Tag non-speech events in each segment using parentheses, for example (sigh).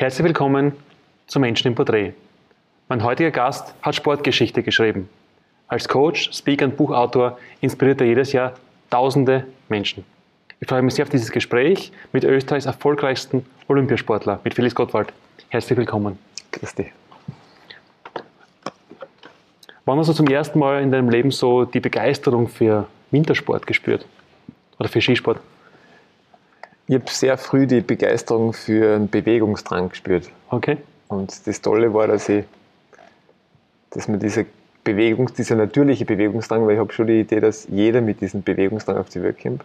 Herzlich willkommen zu Menschen im Porträt. Mein heutiger Gast hat Sportgeschichte geschrieben. Als Coach, Speaker und Buchautor inspiriert er jedes Jahr tausende Menschen. Ich freue mich sehr auf dieses Gespräch mit Österreichs erfolgreichsten Olympiasportler, mit Felix Gottwald. Herzlich willkommen. Grüß dich. Wann hast du zum ersten Mal in deinem Leben so die Begeisterung für Wintersport gespürt? Oder für Skisport? Ich habe sehr früh die Begeisterung für einen Bewegungsdrang gespürt. Okay. Und das Tolle war, dass ich, dass man diese Bewegung, dieser natürliche Bewegungsdrang, weil ich habe schon die Idee, dass jeder mit diesem Bewegungsdrang auf die Welt kommt,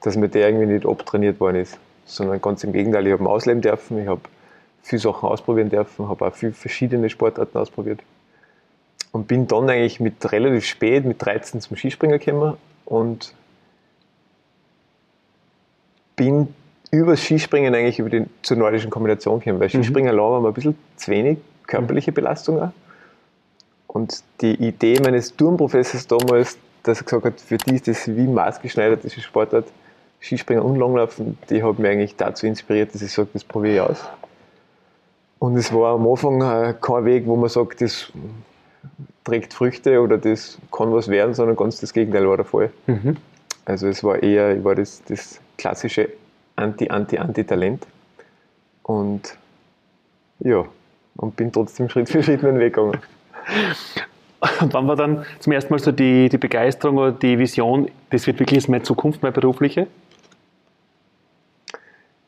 dass mir der irgendwie nicht abtrainiert worden ist, sondern ganz im Gegenteil, ich habe ihn ausleben dürfen, ich habe viele Sachen ausprobieren dürfen, habe auch viele verschiedene Sportarten ausprobiert und bin dann eigentlich mit relativ spät, mit 13 zum Skispringen gekommen und bin über Skispringen eigentlich über die, zur nordischen Kombination gekommen, weil mhm. Skispringen mhm. war mir ein bisschen zu wenig körperliche Belastung auch. Und die Idee meines Turmprofessors damals, dass er gesagt hat, für die ist das wie maßgeschneidert, diese Sportart, Skispringen und Langlaufen, die hat mich eigentlich dazu inspiriert, dass ich sage, das probiere ich aus. Und es war am Anfang äh, kein Weg, wo man sagt, das trägt Früchte oder das kann was werden, sondern ganz das Gegenteil war der Fall. Mhm. Also es war eher, ich war das, das klassische Anti-Anti-Anti-Talent. Und ja, und bin trotzdem (laughs) Schritt für Schritt meinen Weg gegangen. Und (laughs) wann war dann zum ersten Mal so die, die Begeisterung oder die Vision, das wird wirklich meine Zukunft, meine berufliche?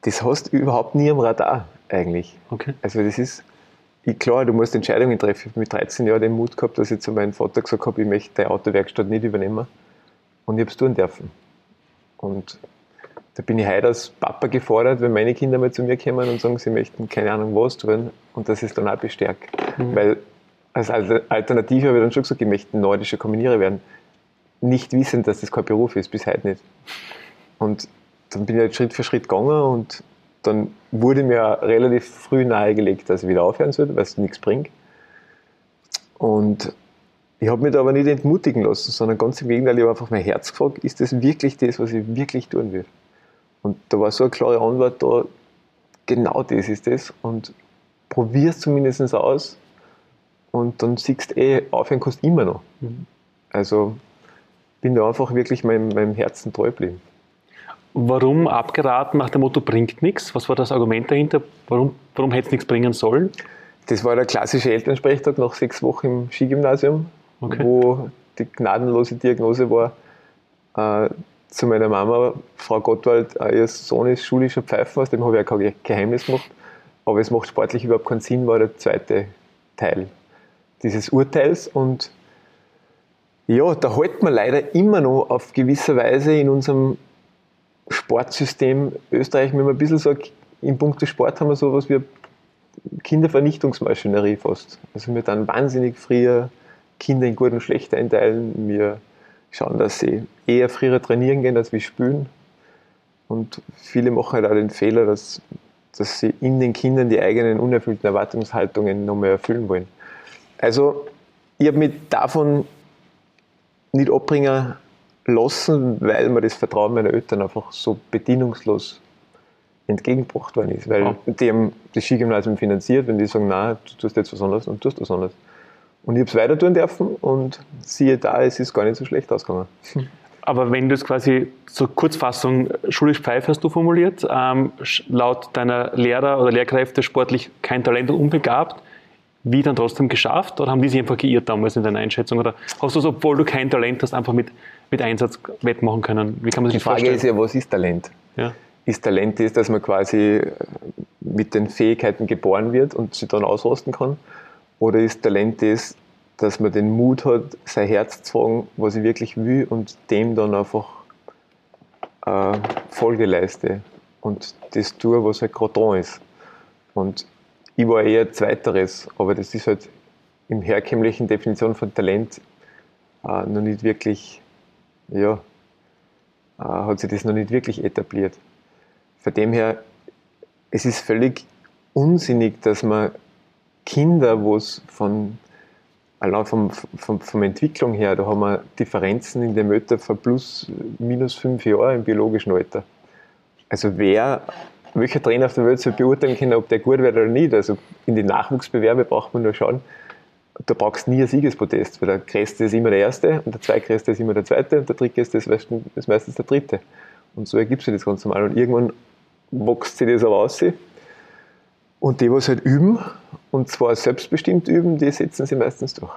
Das hast du überhaupt nie am Radar eigentlich. Okay. Also das ist, klar, du musst Entscheidungen treffen. Ich habe mit 13 Jahren den Mut gehabt, dass ich zu meinem Vater gesagt habe, ich möchte die Autowerkstatt nicht übernehmen. Und ich habe es tun dürfen. Und da bin ich heute als Papa gefordert, wenn meine Kinder mal zu mir kommen und sagen, sie möchten keine Ahnung was tun und das ist dann auch bestärkt. Mhm. Weil als Alternative habe ich dann schon gesagt, ich möchte nordischer Kombinierer werden. Nicht wissend, dass das kein Beruf ist, bis heute nicht. Und dann bin ich halt Schritt für Schritt gegangen und dann wurde mir relativ früh nahegelegt, dass ich wieder aufhören soll, weil es nichts bringt. Und ich habe mich da aber nicht entmutigen lassen, sondern ganz im Gegenteil, ich habe einfach mein Herz gefragt, ist das wirklich das, was ich wirklich tun will? Und da war so eine klare Antwort da, genau das ist das. Und probier es zumindest aus und dann siehst du eh, aufhören kannst du immer noch. Mhm. Also bin da einfach wirklich meinem, meinem Herzen treu geblieben. Warum abgeraten nach dem Motto bringt nichts? Was war das Argument dahinter? Warum, warum hätte es nichts bringen sollen? Das war der klassische Elternsprechtag nach sechs Wochen im Skigymnasium, okay. wo die gnadenlose Diagnose war, äh, zu meiner Mama, Frau Gottwald, äh, ihr Sohn ist schulischer Pfeifen, aus dem habe ich ja kein Geheimnis gemacht, aber es macht sportlich überhaupt keinen Sinn, war der zweite Teil dieses Urteils und ja, da halten wir leider immer noch auf gewisse Weise in unserem Sportsystem Österreich, wenn man ein bisschen sagt, in puncto Sport haben wir sowas wie Kindervernichtungsmaschinerie fast. Also wir dann wahnsinnig früher Kinder in gut und schlecht einteilen. Wir schauen, dass sie eher früher trainieren gehen, als wir spielen. Und viele machen halt auch den Fehler, dass, dass sie in den Kindern die eigenen unerfüllten Erwartungshaltungen noch mehr erfüllen wollen. Also ich habe mich davon nicht abbringen lassen, weil mir das Vertrauen meiner Eltern einfach so bedienungslos entgegengebracht worden ist. Weil oh. die haben das Skigymnasium finanziert, wenn die sagen, nein, du tust jetzt was anderes und tust was anderes. Und ich habe es weiter tun dürfen und siehe da, es ist gar nicht so schlecht ausgegangen. (laughs) Aber wenn du es quasi zur Kurzfassung schulisch Pfeif hast du formuliert, ähm, laut deiner Lehrer oder Lehrkräfte sportlich kein Talent und unbegabt, wie dann trotzdem geschafft oder haben die sich einfach geirrt damals in deiner Einschätzung? Oder hast du es, obwohl du kein Talent hast, einfach mit, mit Einsatz wettmachen können? Wie kann man sich Die Frage vorstellen? ist ja, was ist Talent? Ja. Ist Talent das, dass man quasi mit den Fähigkeiten geboren wird und sie dann ausrosten kann? Oder ist Talent das, dass man den Mut hat, sein Herz zu fragen, was ich wirklich will und dem dann einfach äh, Folge leiste und das tue, was halt gerade dran ist. Und ich war eher Zweiteres, aber das ist halt im herkömmlichen Definition von Talent äh, noch nicht wirklich, ja, äh, hat sich das noch nicht wirklich etabliert. Von dem her, es ist völlig unsinnig, dass man Kinder, wo es von allein vom, vom, vom Entwicklung her, da haben wir Differenzen in dem Alter von plus, minus fünf Jahren im biologischen Alter. Also wer welcher Trainer auf der Welt soll beurteilen können, ob der gut wird oder nicht. Also in die Nachwuchsbewerbe braucht man nur schauen, da brauchst du nie ein Siegesprotest, weil der Größte ist immer der Erste und der Zweitgrößte ist immer der Zweite und der Drittgrößte ist meistens der Dritte. Und so ergibt sich das ganz normal. Und irgendwann wächst sich das aber aus. Und die, was halt üben, und zwar selbstbestimmt üben, die setzen sie meistens durch.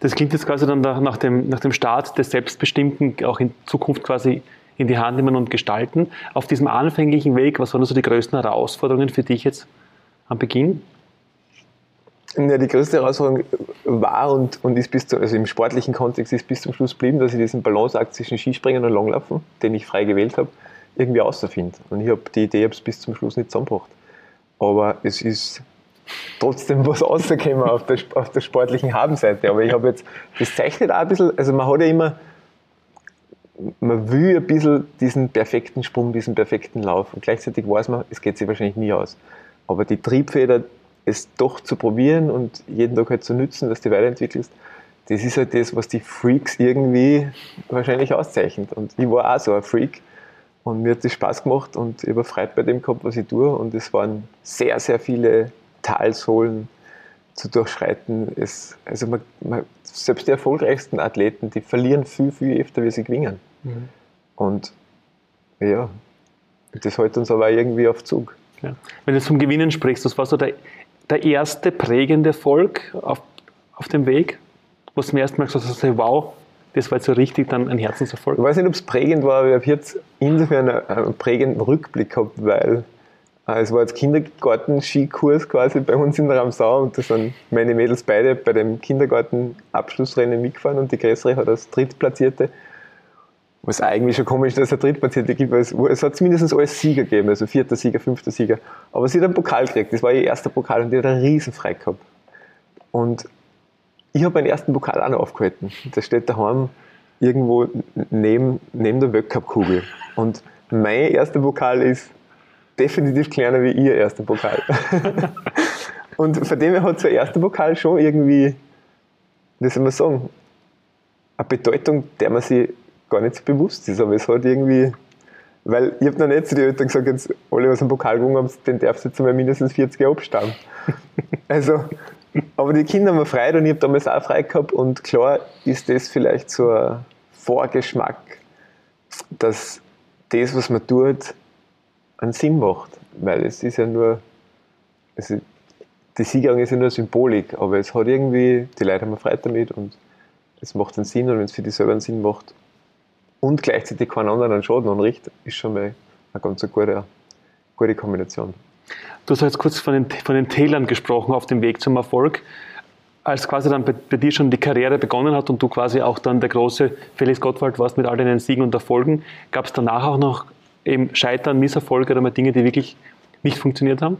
Das klingt jetzt quasi dann nach dem, nach dem Start des Selbstbestimmten auch in Zukunft quasi in die Hand nehmen und gestalten. Auf diesem anfänglichen Weg, was waren so die größten Herausforderungen für dich jetzt am Beginn? Ja, die größte Herausforderung war und, und ist bis zu, also im sportlichen Kontext ist bis zum Schluss geblieben, dass ich diesen Balanceakt zwischen Skispringen und Langlaufen, den ich frei gewählt habe, irgendwie außerfinde. Und ich habe die Idee bis zum Schluss nicht zusammengebracht. Aber es ist trotzdem was rausgekommen auf der, auf der sportlichen Habenseite. Aber ich habe jetzt, das zeichnet auch ein bisschen, also man hat ja immer, man will ein bisschen diesen perfekten Sprung, diesen perfekten Lauf. Und gleichzeitig weiß man, es geht sich wahrscheinlich nie aus. Aber die Triebfeder, es doch zu probieren und jeden Tag halt zu nützen, dass du weiterentwickelst, das ist halt das, was die Freaks irgendwie wahrscheinlich auszeichnet. Und ich war auch so ein Freak und mir hat das Spaß gemacht und ich habe Freude bei dem gehabt, was ich tue. Und es waren sehr, sehr viele Talsohlen zu durchschreiten. Es, also man, man, selbst die erfolgreichsten Athleten, die verlieren viel, viel öfter, wie sie gewinnen. Mhm. Und ja, das hält uns aber irgendwie auf Zug. Ja. Wenn du zum Gewinnen sprichst, was war so der, der erste prägende Erfolg auf, auf dem Weg, wo du zum ersten Mal gesagt hast, wow, das war jetzt so richtig dann ein Herzenserfolg? Ich weiß nicht, ob es prägend war, aber ich habe jetzt insofern einen prägenden Rückblick gehabt, weil äh, es war jetzt Kindergarten-Skikurs quasi bei uns in der Ramsau und da sind meine Mädels beide bei dem Kindergarten-Abschlussrennen mitgefahren und die größere hat als Drittplatzierte. Was eigentlich schon komisch ist, dass es eine Drittplatzierte gibt, weil es, hat zumindest alles Sieger gegeben, also vierter Sieger, fünfter Sieger. Aber sie hat einen Pokal gekriegt, das war ihr erster Pokal und die hat einen riesen Frei gehabt. Und ich habe meinen ersten Pokal auch noch aufgehalten. Der steht daheim irgendwo neben, neben der Weltcup-Kugel. Und mein erster Pokal ist definitiv kleiner wie ihr erster Pokal. (laughs) und von dem her hat so ein erster Pokal schon irgendwie, wie soll man sagen, eine Bedeutung, der man sich gar nicht so bewusst ist. Aber es hat irgendwie, weil ich habe noch nicht zu den Eltern gesagt, jetzt alle, was einen Pokal gewonnen haben, den darfst du jetzt mal mindestens 40 Jahre abstammen. (laughs) also, aber die Kinder haben frei und ich habe damals auch frei gehabt und klar ist das vielleicht so ein Vorgeschmack, dass das, was man tut, einen Sinn macht. Weil es ist ja nur, also die Siegerehrung ist ja nur Symbolik, aber es hat irgendwie, die Leute haben Freude damit und es macht einen Sinn und wenn es für die selber einen Sinn macht und gleichzeitig keinen anderen einen Schaden anrichtet, ist schon mal eine ganz gute, gute Kombination. Du hast jetzt kurz von den, von den Tälern gesprochen auf dem Weg zum Erfolg. Als quasi dann bei, bei, dir schon die Karriere begonnen hat und du quasi auch dann der große Felix Gottwald warst mit all deinen Siegen und Erfolgen, gab es danach auch noch eben Scheitern, Misserfolge oder mal Dinge, die wirklich nicht funktioniert haben?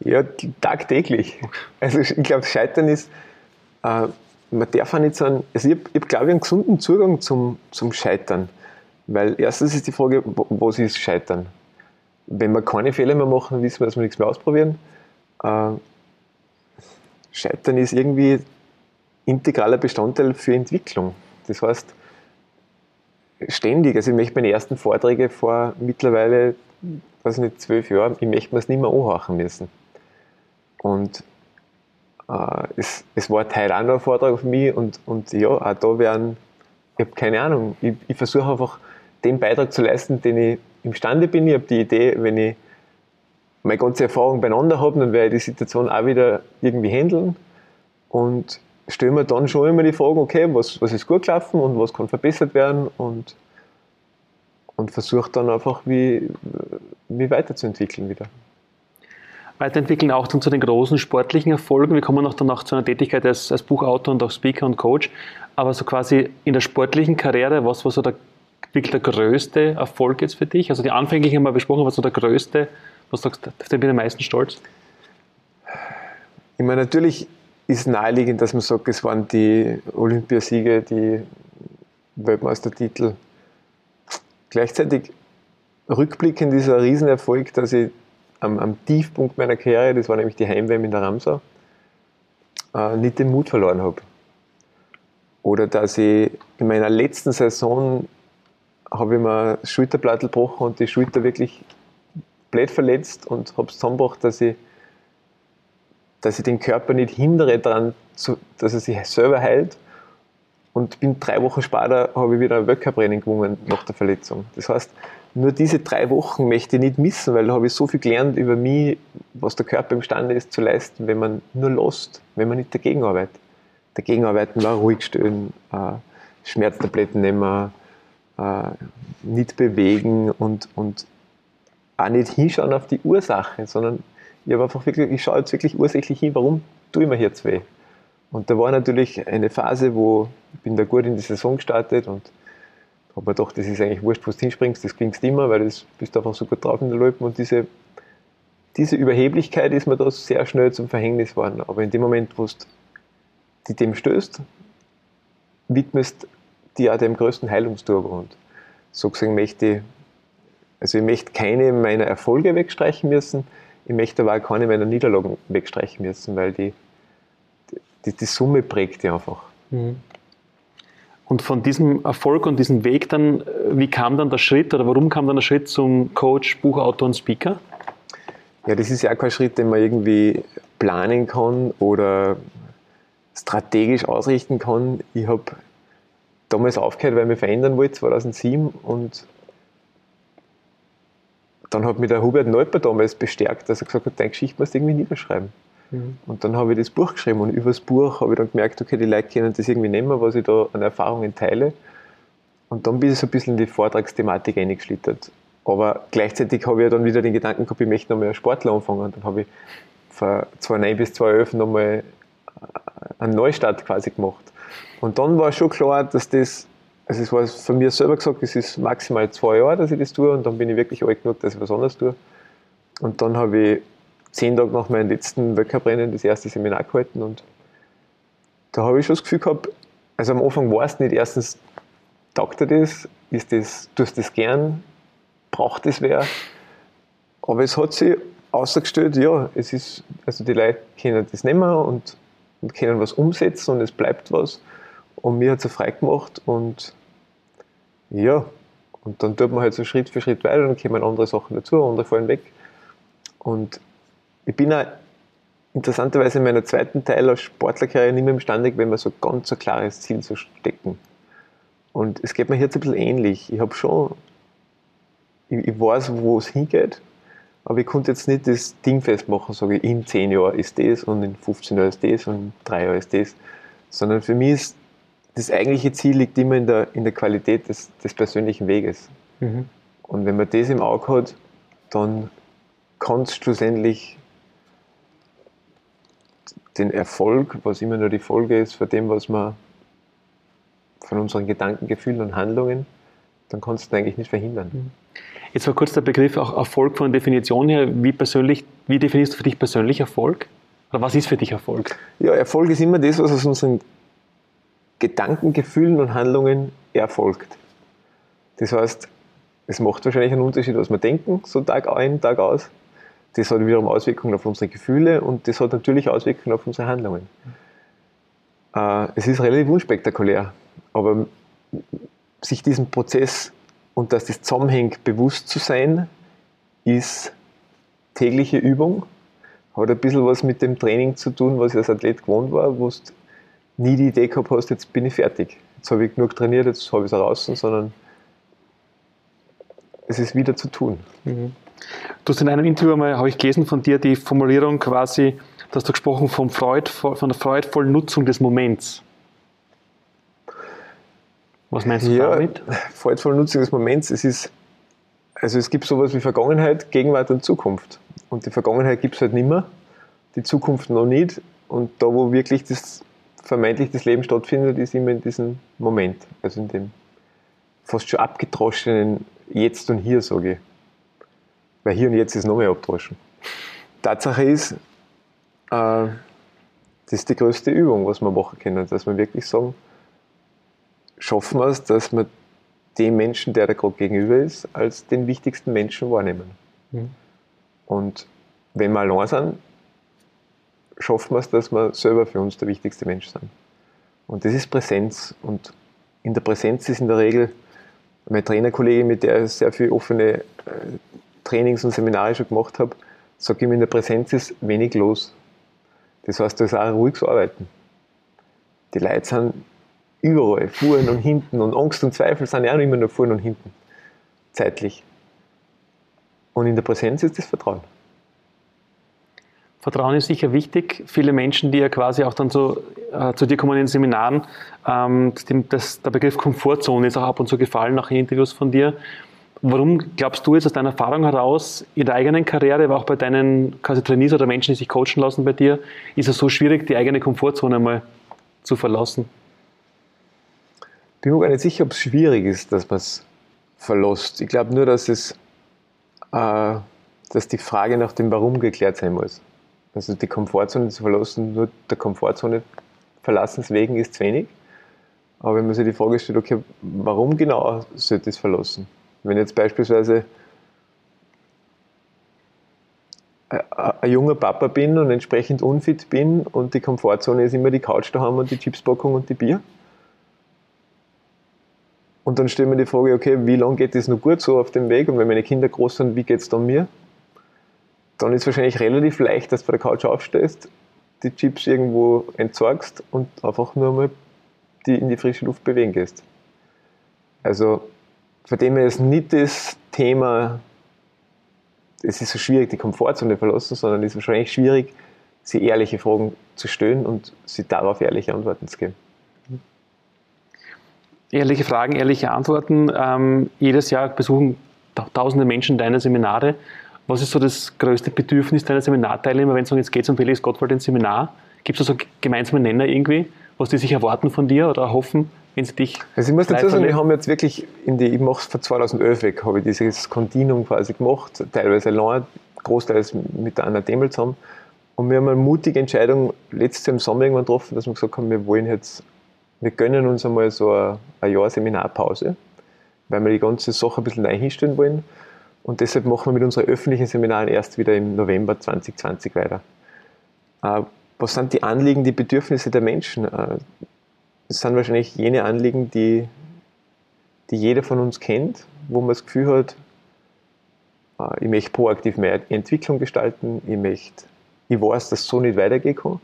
Ja, tagtäglich. Also ich glaube, Scheitern ist, äh, man darf auch nicht sagen, also ich habe, hab, glaube ich, einen gesunden Zugang zum, zum Scheitern. Weil erstens ist die Frage, was ist Scheitern? Wenn wir keine Fehler mehr machen, wissen wir, dass wir nichts mehr ausprobieren. Äh, Scheitern ist irgendwie integraler Bestandteil für Entwicklung. Das heißt, ständig, also ich möchte meine ersten Vorträge vor mittlerweile, weiß nicht, zwölf Jahren, ich möchte mir es nicht mehr anhören müssen. Und äh, es, es war ein Vortrag für mich und, und ja, auch da werden, ich habe keine Ahnung, ich, ich versuche einfach den Beitrag zu leisten, den ich imstande bin. Ich habe die Idee, wenn ich meine ganze Erfahrung beieinander habe, dann werde ich die Situation auch wieder irgendwie handeln und stelle mir dann schon immer die Frage, okay, was, was ist gut gelaufen und was kann verbessert werden und, und versuche dann einfach, wie, wie weiterzuentwickeln wieder. Weiterentwickeln auch dann zu den großen sportlichen Erfolgen. Wir kommen auch danach zu einer Tätigkeit als, als Buchautor und auch Speaker und Coach. Aber so quasi in der sportlichen Karriere, was war so der, wirklich der größte Erfolg jetzt für dich? Also die anfänglichen haben wir besprochen, was so der größte, was sagst du, auf den bin ich am meisten stolz? Ich meine, natürlich ist naheliegend, dass man sagt, es waren die Olympiasiege, die Weltmeistertitel. Gleichzeitig rückblickend ist ein Riesenerfolg, dass ich am, am Tiefpunkt meiner Karriere, das war nämlich die Heimwärme in der Ramsau, äh, nicht den Mut verloren habe. Oder dass ich in meiner letzten Saison habe ich mir das Schulterblatt gebrochen und die Schulter wirklich blöd verletzt und habe es zusammengebracht, dass ich, dass ich den Körper nicht hindere daran, dass er sich selber heilt. Und bin drei Wochen später habe ich wieder ein Weltcuprennen gewonnen nach der Verletzung. Das heißt, nur diese drei Wochen möchte ich nicht missen, weil da habe ich so viel gelernt über mich, was der Körper imstande ist zu leisten, wenn man nur lost, wenn man nicht dagegen arbeitet. Dagegen arbeiten war ruhig stehen, äh, Schmerztabletten nehmen, äh, nicht bewegen und, und auch nicht hinschauen auf die Ursache, sondern ich habe einfach wirklich, ich schaue jetzt wirklich ursächlich hin, warum tue ich mir jetzt weh? Und da war natürlich eine Phase, wo ich bin da gut in die Saison gestartet und habe mir gedacht, das ist eigentlich wurscht, wo du hinspringst, das klingst immer, weil du bist einfach so gut drauf in der Loipen und diese, diese Überheblichkeit ist mir da sehr schnell zum Verhängnis geworden. Aber in dem Moment, wo du die dem stößt, widmest die auch dem größten Heilungsturbo. Und so gesehen möchte ich, also ich möchte keine meiner Erfolge wegstreichen müssen, ich möchte aber auch keine meiner Niederlagen wegstreichen müssen, weil die, die, die Summe prägt die einfach. Mhm. Und von diesem Erfolg und diesem Weg dann, wie kam dann der Schritt oder warum kam dann der Schritt zum Coach, Buchautor und Speaker? Ja, das ist ja auch kein Schritt, den man irgendwie planen kann oder strategisch ausrichten kann. Ich habe damals aufgehört, weil ich mich verändern wollte, 2007. Und dann hat mich der Hubert Neuper damals bestärkt, dass er gesagt hat, deine Geschichte musst du irgendwie niederschreiben. Mhm. Und dann habe ich das Buch geschrieben und über das Buch habe ich dann gemerkt, okay, die Leute können das irgendwie nehmen, was ich da an Erfahrungen teile. Und dann bin ich so ein bisschen in die Vortragsthematik eingeschlittert. Aber gleichzeitig habe ich dann wieder den Gedanken gehabt, ich möchte nochmal als Sportler anfangen. Und dann habe ich von 2009 bis 2011 nochmal einen Neustart quasi gemacht. Und dann war schon klar, dass das, also es war von mir selber gesagt, es ist maximal zwei Jahre, dass ich das tue. Und dann bin ich wirklich alt genug, dass ich was anderes tue. Und dann habe ich zehn Tage nach meinem letzten Weltcuprennen das erste Seminar gehalten. Und da habe ich schon das Gefühl gehabt, also am Anfang war es nicht. Erstens, taugt dir das, ist das, tust du das gern, braucht das wer, aber es hat sich ausgestellt, ja, es ist, also die Leute können das nehmen und und können was umsetzen und es bleibt was. Und mir hat es frei gemacht und ja, und dann tut man halt so Schritt für Schritt weiter und kommen andere Sachen dazu, andere fallen weg. Und ich bin auch interessanterweise in meiner zweiten Teil als Sportlerkarriere nicht mehr imstande, wenn man so ganz ein klares Ziel zu stecken. Und es geht mir jetzt ein bisschen ähnlich. Ich habe schon, ich, ich weiß, wo es hingeht, aber ich konnte jetzt nicht das Ding festmachen, sage ich, in 10 Jahren ist das und in 15 Jahren ist das und in 3 Jahren ist das. Sondern für mich ist das eigentliche Ziel liegt immer in der, in der Qualität des, des persönlichen Weges. Mhm. Und wenn man das im Auge hat, dann kann es schlussendlich den Erfolg, was immer nur die Folge ist von dem, was man von unseren Gedanken, Gefühlen und Handlungen, dann kannst du eigentlich nicht verhindern. Mhm. Jetzt war kurz der Begriff auch Erfolg von Definition her. Wie, persönlich, wie definierst du für dich persönlich Erfolg? Oder was ist für dich Erfolg? Ja, Erfolg ist immer das, was aus unseren Gedanken, Gefühlen und Handlungen erfolgt. Das heißt, es macht wahrscheinlich einen Unterschied, was wir denken, so Tag ein, Tag aus. Das hat wiederum Auswirkungen auf unsere Gefühle und das hat natürlich Auswirkungen auf unsere Handlungen. Äh, es ist relativ unspektakulär, aber sich diesen Prozess und dass das zusammenhängt, bewusst zu sein, ist tägliche Übung. Hat ein bisschen was mit dem Training zu tun, was ich als Athlet gewohnt war, wo du nie die Idee gehabt hast, jetzt bin ich fertig. Jetzt habe ich genug trainiert, jetzt habe ich es raus, sondern es ist wieder zu tun. Mhm. Du hast in einem Interview einmal, habe ich gelesen von dir, die Formulierung quasi, da hast du gesprochen vom Freud, von der freudvollen Nutzung des Moments. Was meinst du ja, damit? Freudvolle Nutzung des Moments, es ist, also es gibt sowas wie Vergangenheit, Gegenwart und Zukunft. Und die Vergangenheit gibt es halt nicht mehr, die Zukunft noch nicht. Und da, wo wirklich das vermeintlich das Leben stattfindet, ist immer in diesem Moment, also in dem fast schon abgedroschenen Jetzt und Hier, sage ich. Weil hier und jetzt ist noch mehr abdroschen. Tatsache ist, äh, das ist die größte Übung, was wir machen können, dass wir wirklich sagen, schaffen wir es, dass wir den Menschen, der da gerade gegenüber ist, als den wichtigsten Menschen wahrnehmen. Mhm. Und wenn wir allein sind, schaffen wir es, dass wir selber für uns der wichtigste Mensch sind. Und das ist Präsenz. Und in der Präsenz ist in der Regel Meine Trainerkollegin, mit der ich sehr viele offene äh, Trainings und Seminare schon gemacht habe, sagt immer, in der Präsenz ist wenig los. Das heißt, da ist auch ruhiges Arbeiten. Die Leute sind überall, vorn und hinten und Angst und Zweifel sind ja auch immer nur vorn und hinten, zeitlich. Und in der Präsenz ist das Vertrauen. Vertrauen ist sicher wichtig. Viele Menschen, die ja quasi auch dann so äh, zu dir kommen in den Seminaren, ähm, das, der Begriff Komfortzone ist auch ab und zu gefallen nach Interviews von dir. Warum glaubst du jetzt aus deiner Erfahrung heraus, in der eigenen Karriere, aber auch bei deinen quasi Trainees oder Menschen, die sich coachen lassen bei dir, ist es so schwierig, die eigene Komfortzone mal zu verlassen? Bin mir gar nicht sicher, ob es schwierig ist, dass man es verlässt. Ich glaube nur, dass es, äh, dass die Frage nach dem Warum geklärt sein muss. Also die Komfortzone zu verlassen, nur der Komfortzone verlassens wegen ist zu wenig. Aber wenn man sich die Frage stellt, okay, warum genau sollte ich es verlassen? Wenn jetzt beispielsweise ein junger Papa bin und entsprechend unfit bin und die Komfortzone ist immer die Couch daheim und die Chipspackung und die Bier. Und dann stellen wir die Frage, okay, wie lange geht das noch gut so auf dem Weg? Und wenn meine Kinder groß sind, wie geht es dann mir? Dann ist es wahrscheinlich relativ leicht, dass du vor der Couch aufstehst, die Chips irgendwo entsorgst und einfach nur mal die in die frische Luft bewegen gehst. Also von dem her ist nicht das Thema, es ist so schwierig, die Komfortzone verlassen, sondern es ist wahrscheinlich schwierig, sie ehrliche Fragen zu stellen und sie darauf ehrliche Antworten zu geben. Ehrliche Fragen, ehrliche Antworten. Ähm, jedes Jahr besuchen tausende Menschen deine Seminare. Was ist so das größte Bedürfnis deiner Seminarteilnehmer, wenn es jetzt geht um Felix Gottwald ins Seminar? Gibt es da so gemeinsame Nenner irgendwie, was die sich erwarten von dir oder erhoffen? wenn sie dich. Also ich muss dazu sagen, wir haben jetzt wirklich in die, ich mache es von 2011 weg, habe ich dieses Kontinuum quasi gemacht, teilweise allein, großteils mit der Anna Demel zusammen. Und wir haben eine mutige Entscheidung letztes Jahr im Sommer irgendwann getroffen, dass wir gesagt haben, wir wollen jetzt, wir gönnen uns einmal so eine Jahr Seminarpause, weil wir die ganze Sache ein bisschen neu hinstellen wollen. Und deshalb machen wir mit unseren öffentlichen Seminaren erst wieder im November 2020 weiter. Äh, was sind die Anliegen, die Bedürfnisse der Menschen? Äh, das sind wahrscheinlich jene Anliegen, die, die jeder von uns kennt, wo man das Gefühl hat, äh, ich möchte proaktiv mehr Entwicklung gestalten, ich möchte, ich weiß, dass es so nicht weitergehen kann.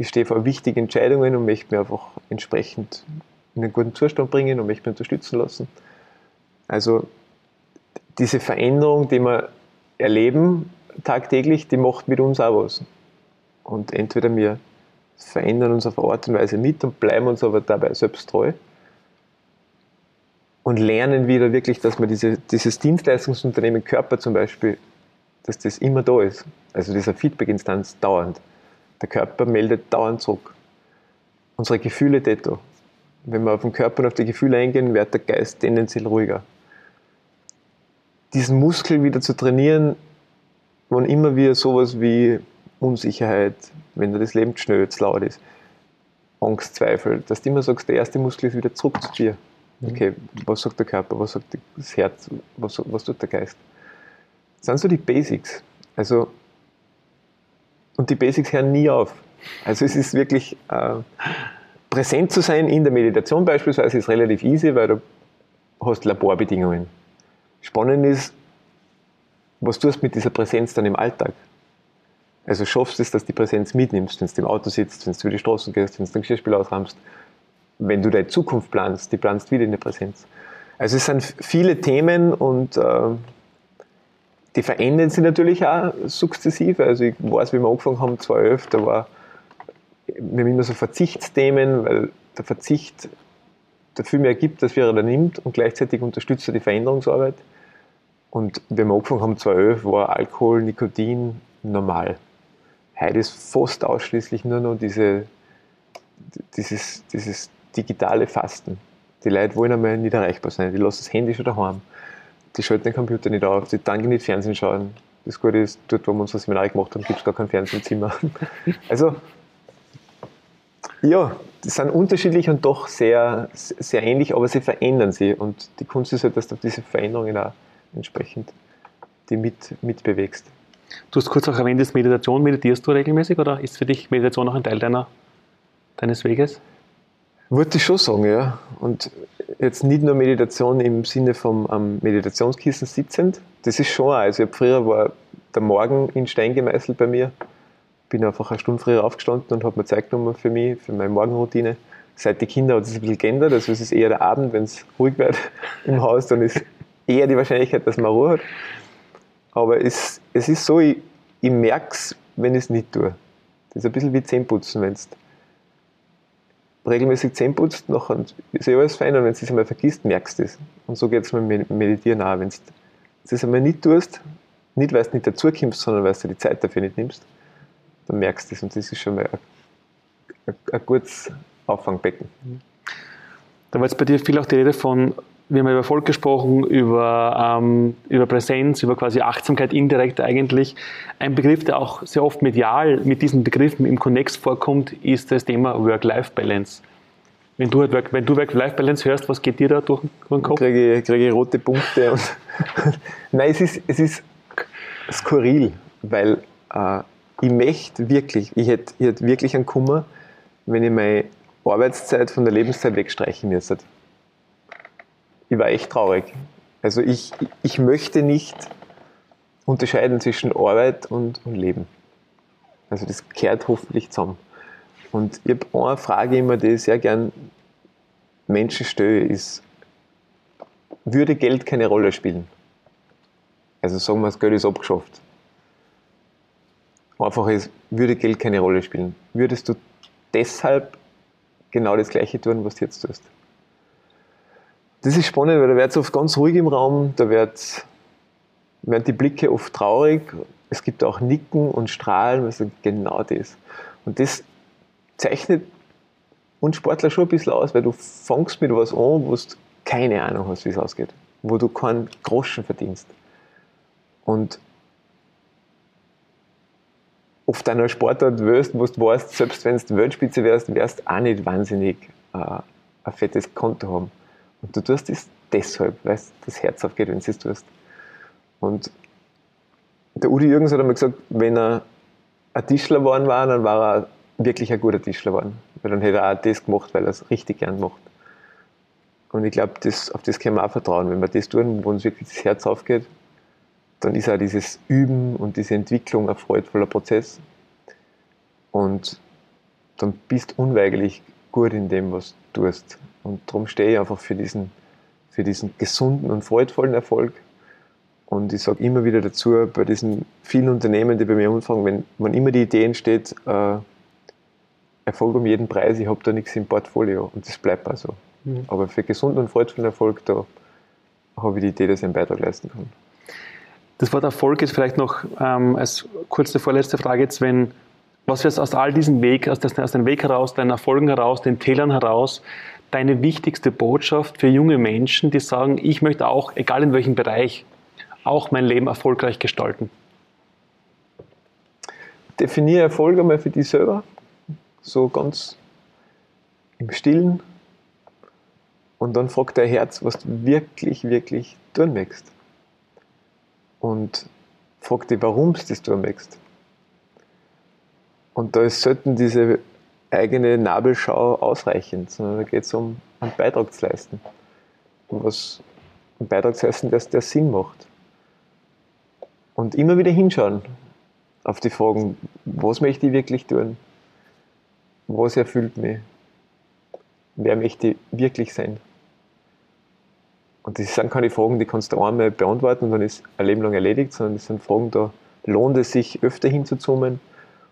Ich stehe vor wichtigen Entscheidungen und möchte mich einfach entsprechend in einen guten Zustand bringen und möchte mich unterstützen lassen. Also diese Veränderung, die wir erleben tagtäglich, die macht mit uns auch was. Und entweder wir verändern uns auf eine Art und Weise mit und bleiben uns aber dabei selbst treu und lernen wieder wirklich, dass man diese, dieses Dienstleistungsunternehmen Körper zum Beispiel, dass das immer da ist. Also dieser Feedback-Instanz dauernd. Der Körper meldet dauernd zurück. Unsere Gefühle detto. Wenn wir auf den Körper und auf die Gefühle eingehen, wird der Geist tendenziell ruhiger. Diesen Muskel wieder zu trainieren, wann immer wir sowas wie Unsicherheit, wenn dir das Leben schnell zu laut ist, Angst, Zweifel, dass du immer sagst, der erste Muskel ist wieder zurück zu dir. Mhm. Okay, was sagt der Körper, was sagt das Herz, was, was tut der Geist? Das sind so die Basics. Also, und die Basics hören nie auf. Also es ist wirklich, äh, präsent zu sein in der Meditation beispielsweise ist relativ easy, weil du hast Laborbedingungen. Spannend ist, was tust du mit dieser Präsenz dann im Alltag? Also schaffst du es, dass du die Präsenz mitnimmst, wenn du im Auto sitzt, wenn du über die Straßen gehst, wenn du den Geschirrspiel ausräumst, wenn du deine Zukunft planst, die planst wieder in der Präsenz. Also es sind viele Themen und äh, die verändern sich natürlich auch sukzessive. Also ich weiß, wie wir angefangen haben, 2011, da war, wir haben immer so Verzichtsthemen, weil der Verzicht der viel mehr gibt, als er da nimmt und gleichzeitig unterstützt er die Veränderungsarbeit. Und wenn wir angefangen haben, 2011, war Alkohol, Nikotin normal. Heute ist fast ausschließlich nur noch diese, dieses, dieses digitale Fasten. Die Leute wollen einmal nicht erreichbar sein. Die lassen das Handy schon daheim. Die schalten den Computer nicht auf. Die danken nicht Fernsehen schauen. Das Gute ist, dort, wo wir unser Seminar gemacht haben, gibt es gar kein Fernsehzimmer. (laughs) Also, ja, die sind unterschiedlich und doch sehr, sehr ähnlich, aber sie verändern sich. Und die Kunst ist halt, dass du diese Veränderungen auch entsprechend die mit, mitbewegst. Du hast kurz auch erwähnt, ist Meditation. Meditierst du regelmäßig oder ist für dich Meditation auch ein Teil deiner, deines Weges? Würde ich schon sagen, ja. Und jetzt nicht nur Meditation im Sinne vom am Meditationskissen sitzend, das ist schon auch. Also ich früher war der Morgen in Stein gemeißelt bei mir. Bin einfach eine Stunde früher aufgestanden und habe mir Zeit genommen für mich, für meine Morgenroutine. Seit die Kinder hat es ein bisschen geändert. Also es ist eher der Abend, wenn es ruhig wird (laughs) im Haus, dann ist eher die Wahrscheinlichkeit, dass man Ruhe hat. Aber es, es ist so, ich, ich merke es, wenn ich es nicht tue. Das ist ein bisschen wie Zähneputzen, wenn du regelmäßig Zähne putzt, nachher ist ja alles fein und wenn du es einmal vergisst, merkst du es. Und so geht es mit Meditieren auch. Wenn du es einmal nicht tust, nicht weil du nicht dazukommst, sondern weil du die Zeit dafür nicht nimmst, dann merkst du es und das ist schon mal ein gutes Auffangbecken. Da war jetzt bei dir viel auch die Rede von wir haben über Erfolg gesprochen, über, ähm, über Präsenz, über quasi Achtsamkeit indirekt eigentlich. Ein Begriff, der auch sehr oft medial mit diesen Begriffen im Konnex vorkommt, ist das Thema Work-Life-Balance. Wenn du, halt wenn du Work-Life-Balance hörst, was geht dir da durch, den Kopf? Kriege ich kriege rote Punkte. (laughs) Nein, es ist, es ist skurril, weil äh, ich möchte wirklich, ich hätte, ich hätte wirklich einen Kummer, wenn ich meine Arbeitszeit von der Lebenszeit wegstreichen müsste ich war echt traurig. Also ich, ich möchte nicht unterscheiden zwischen Arbeit und, und Leben. Also das kehrt hoffentlich zusammen. Und ich habe eine Frage immer, die ich sehr gern Menschen stelle, ist, würde Geld keine Rolle spielen? Also sagen wir, das Geld ist abgeschafft. Einfach ist, würde Geld keine Rolle spielen. Würdest du deshalb genau das Gleiche tun, was du jetzt tust? Das ist spannend, weil da wird es oft ganz ruhig im Raum, da wird, werden die Blicke oft traurig, es gibt auch Nicken und Strahlen, also genau das. Und das zeichnet uns Sportler schon ein bisschen aus, weil du fängst mit was an, wo du keine Ahnung hast, wie es ausgeht, wo du keinen Groschen verdienst. Und oft einer Sportart wirst, wo du weißt, selbst wenn du Weltspitze wärst, wärst du auch nicht wahnsinnig äh, ein fettes Konto haben. Und du tust es deshalb, weil das Herz aufgeht, wenn du es tust. Und der Udi Jürgens hat einmal gesagt, wenn er ein Tischler geworden war, dann war er wirklich ein guter Tischler geworden. Weil dann hätte er auch das gemacht, weil er es richtig gern macht. Und ich glaube, das, auf das können wir auch vertrauen. Wenn wir das tun, wo uns wirklich das Herz aufgeht, dann ist auch dieses Üben und diese Entwicklung ein freudvoller Prozess. Und dann bist du unweigerlich gut in dem, was du tust. Und darum stehe ich einfach für diesen, für diesen gesunden und freudvollen Erfolg. Und ich sage immer wieder dazu, bei diesen vielen Unternehmen, die bei mir anfangen, wenn man immer die Idee entsteht, äh, Erfolg um jeden Preis, ich habe da nichts im Portfolio und das bleibt also. Mhm. Aber für gesunden und freudvollen Erfolg, da habe ich die Idee, dass ich einen Beitrag leisten kann. Das Wort Erfolg ist vielleicht noch ähm, als kurze vorletzte Frage jetzt, wenn was wird aus all diesem Weg, aus, aus dem Weg heraus, deinen Erfolgen heraus, den Tälern heraus, deine wichtigste Botschaft für junge Menschen, die sagen, ich möchte auch, egal in welchem Bereich, auch mein Leben erfolgreich gestalten? Definiere Erfolg einmal für dich selber, so ganz im Stillen. Und dann frag dein Herz, was du wirklich, wirklich tun möchtest. Und frag dich, warum du das tun möchtest. Und da ist selten diese eigene Nabelschau ausreichend, sondern da geht es um einen Beitrag zu leisten. Um was, einen Beitrag zu leisten, der, der Sinn macht. Und immer wieder hinschauen auf die Fragen, was möchte ich wirklich tun? Was erfüllt mich? Wer möchte ich wirklich sein? Und das sind keine Fragen, die kannst du einmal beantworten und dann ist ein Leben lang erledigt, sondern das sind Fragen, da lohnt es sich öfter hinzuzoomen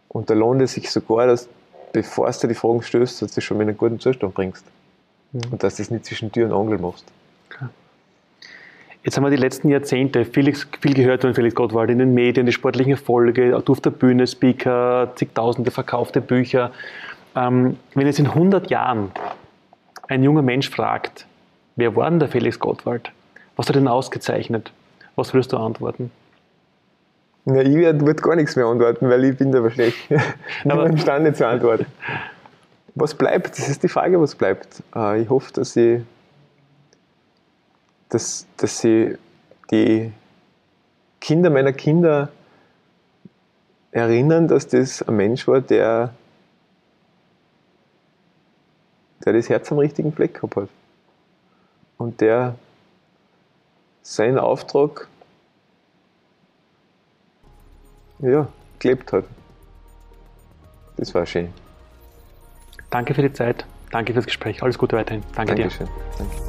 und da lohnt es sich sogar, dass bevor du die Fragen stößt, dass du schon in einen guten Zustand bringst. Mhm. Und dass du das nicht zwischen Tür und Angel machst. Okay. Jetzt haben wir die letzten Jahrzehnte viel, viel gehört von Felix Gottwald in den Medien, die sportlichen Erfolge, auf der Bühne, Speaker, zigtausende verkaufte Bücher. Ähm, wenn jetzt in 100 Jahren ein junger Mensch fragt, wer war denn der Felix Gottwald? Was hat er denn ausgezeichnet? Was würdest du antworten? Ja, ich werde gar nichts mehr antworten, weil ich bin da wahrscheinlich (laughs) nicht imstande zu antworten. Was bleibt? Das ist die Frage, was bleibt. Äh, ich hoffe, dass sie, dass, dass die Kinder meiner Kinder erinnern, dass das ein Mensch war, der, der das Herz am richtigen Fleck gehabt hat. Und der seinen Auftrag ja, gelebt hat. Das war schön. Danke für die Zeit. Danke fürs Gespräch. Alles Gute weiterhin. Danke Dankeschön. dir. Danke.